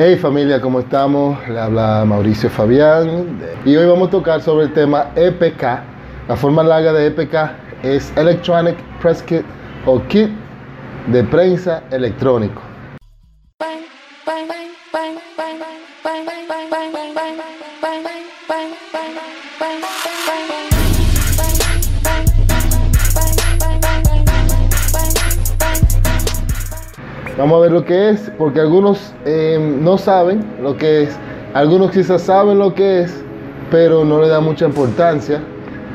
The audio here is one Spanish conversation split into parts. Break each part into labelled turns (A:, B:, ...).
A: Hey familia, ¿cómo estamos? Le habla Mauricio Fabián y hoy vamos a tocar sobre el tema EPK. La forma larga de EPK es Electronic Press Kit o Kit de prensa electrónico. Vamos a ver lo que es, porque algunos eh, no saben lo que es, algunos quizás saben lo que es, pero no le dan mucha importancia.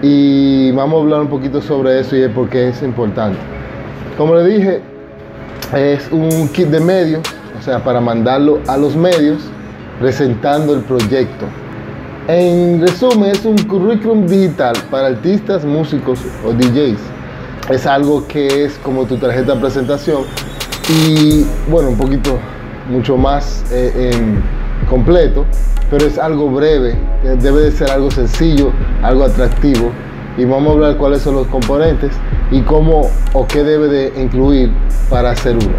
A: Y vamos a hablar un poquito sobre eso y de por qué es importante. Como le dije, es un kit de medios, o sea, para mandarlo a los medios presentando el proyecto. En resumen, es un currículum digital para artistas, músicos o DJs. Es algo que es como tu tarjeta de presentación, y bueno, un poquito mucho más eh, completo, pero es algo breve, debe de ser algo sencillo, algo atractivo y vamos a hablar cuáles son los componentes y cómo o qué debe de incluir para hacer uno.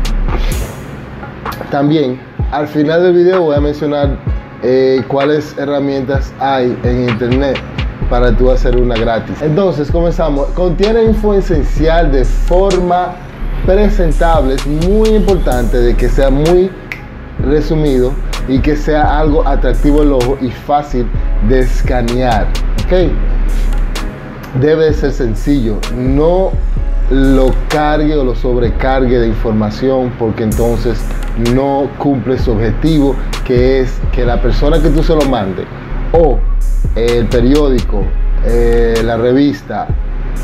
A: También al final del video voy a mencionar eh, cuáles herramientas hay en internet para tú hacer una gratis. Entonces comenzamos. Contiene info esencial de forma presentable, es muy importante de que sea muy resumido y que sea algo atractivo al ojo y fácil de escanear. ¿ok? Debe ser sencillo, no lo cargue o lo sobrecargue de información porque entonces no cumple su objetivo que es que la persona que tú se lo mande o el periódico, eh, la revista,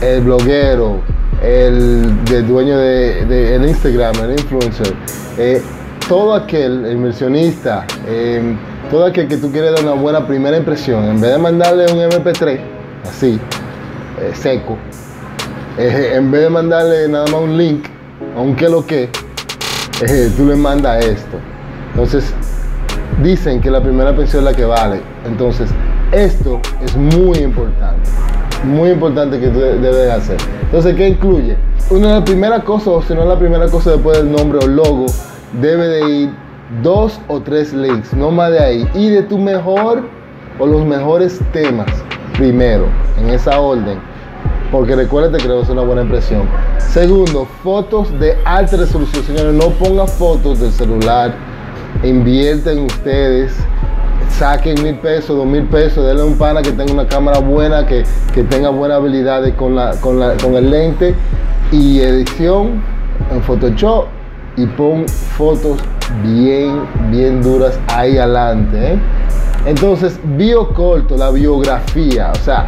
A: el bloguero, el, dueño de, el Instagram, el influencer, eh, todo aquel inversionista, em, todo aquel que tú quieres dar una buena primera impresión, en vez de mandarle un MP3 así, eh, seco, eh, en vez de mandarle nada más un link, aunque lo que, tú le mandas esto. Entonces, dicen que la primera impresión es la que vale. Entonces, esto es muy importante muy importante que tú debes hacer. Entonces, ¿qué incluye? Una de las primeras cosas, o si no la primera cosa después del nombre o logo, debe de ir dos o tres links, no más de ahí. Y de tu mejor o los mejores temas primero, en esa orden. Porque recuerda que creo que es una buena impresión. Segundo, fotos de alta resolución. Señores, no pongan fotos del celular. Invierten ustedes saquen mil pesos, dos mil pesos, denle un pana que tenga una cámara buena, que, tenga buenas habilidades con, la, con, la, con el lente y edición en Photoshop y pon fotos bien, bien duras ahí adelante. ¿eh? Entonces, bio corto, la biografía, o sea,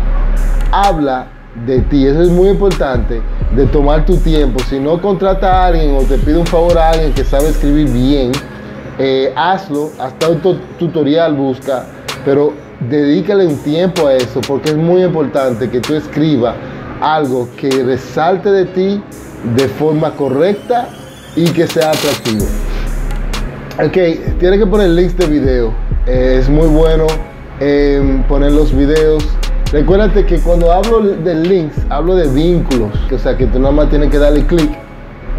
A: habla de ti. Eso es muy importante, de tomar tu tiempo. Si no contrata a alguien o te pide un favor a alguien que sabe escribir bien, eh, hazlo, hasta un tutorial busca, pero dedícale un tiempo a eso porque es muy importante que tú escribas algo que resalte de ti de forma correcta y que sea atractivo. Ok, tiene que poner links de video. Eh, es muy bueno em, poner los videos. Recuérdate que cuando hablo de links, hablo de vínculos. O sea, que tú nada más tienes que darle clic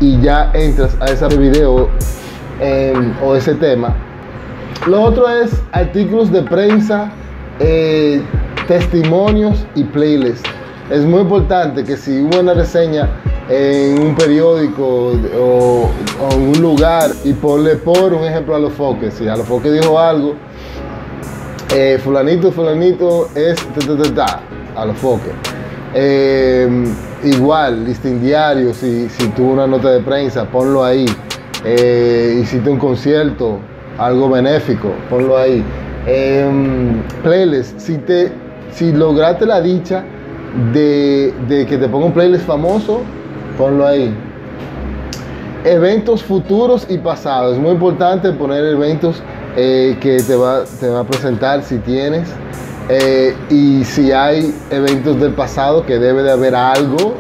A: y ya entras a ese video o ese tema. Lo otro es artículos de prensa, eh, testimonios y playlists. Es muy importante que si hubo una reseña en un periódico o, en un lugar y ponle por un ejemplo a los foques, si a los foques dijo algo, eh, fulanito, fulanito es a los foques. Eh, igual, listing diario, si, si tuvo una nota de prensa, ponlo ahí eh, hiciste un concierto, algo benéfico, ponlo ahí. Em, playlist, si, te, si lograste la dicha de, que te ponga un playlist famoso, ponlo ahí. Eventos futuros y pasados. Es muy importante poner eventos eh, que te va, te va a presentar si tienes. Eh, y si hay eventos del pasado, que debe de haber algo,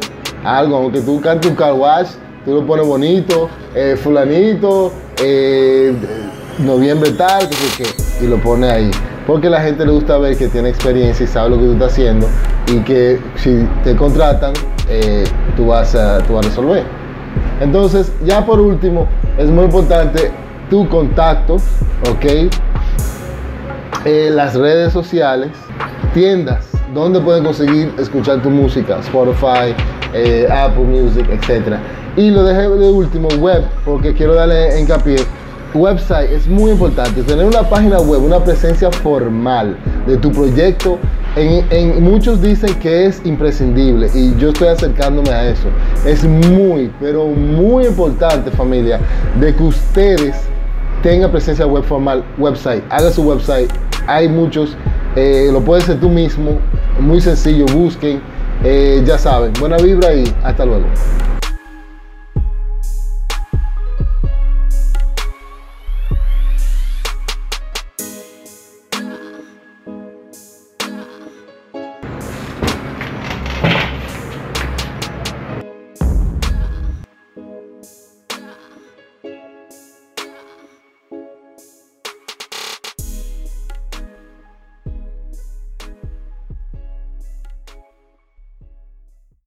A: algo, aunque tú cantes un car wash, tú lo pones bonito, eh, fulanito, eh, noviembre tal, que, que, y lo pones ahí. Porque la gente le gusta ver que tiene experiencia y sabe lo que tú estás haciendo y que si te contratan, eh, tú, vas a, tú a resolver. Entonces, ya por último, es muy importante tu contacto, ok, eh, las redes sociales, tiendas, donde pueden conseguir escuchar tu música, Spotify, eh, Apple Music, etc. Y lo dejé de último, web, porque quiero darle hincapié. Website es muy importante, tener una página web, una presencia formal de tu proyecto. En, muchos dicen que es imprescindible y yo estoy acercándome a eso. Es muy, pero muy importante familia, de que ustedes tengan presencia web formal, website, haga su website. Hay muchos, eh, lo puedes hacer tú mismo, muy sencillo, busquen, eh, ya saben, buena vibra y hasta luego.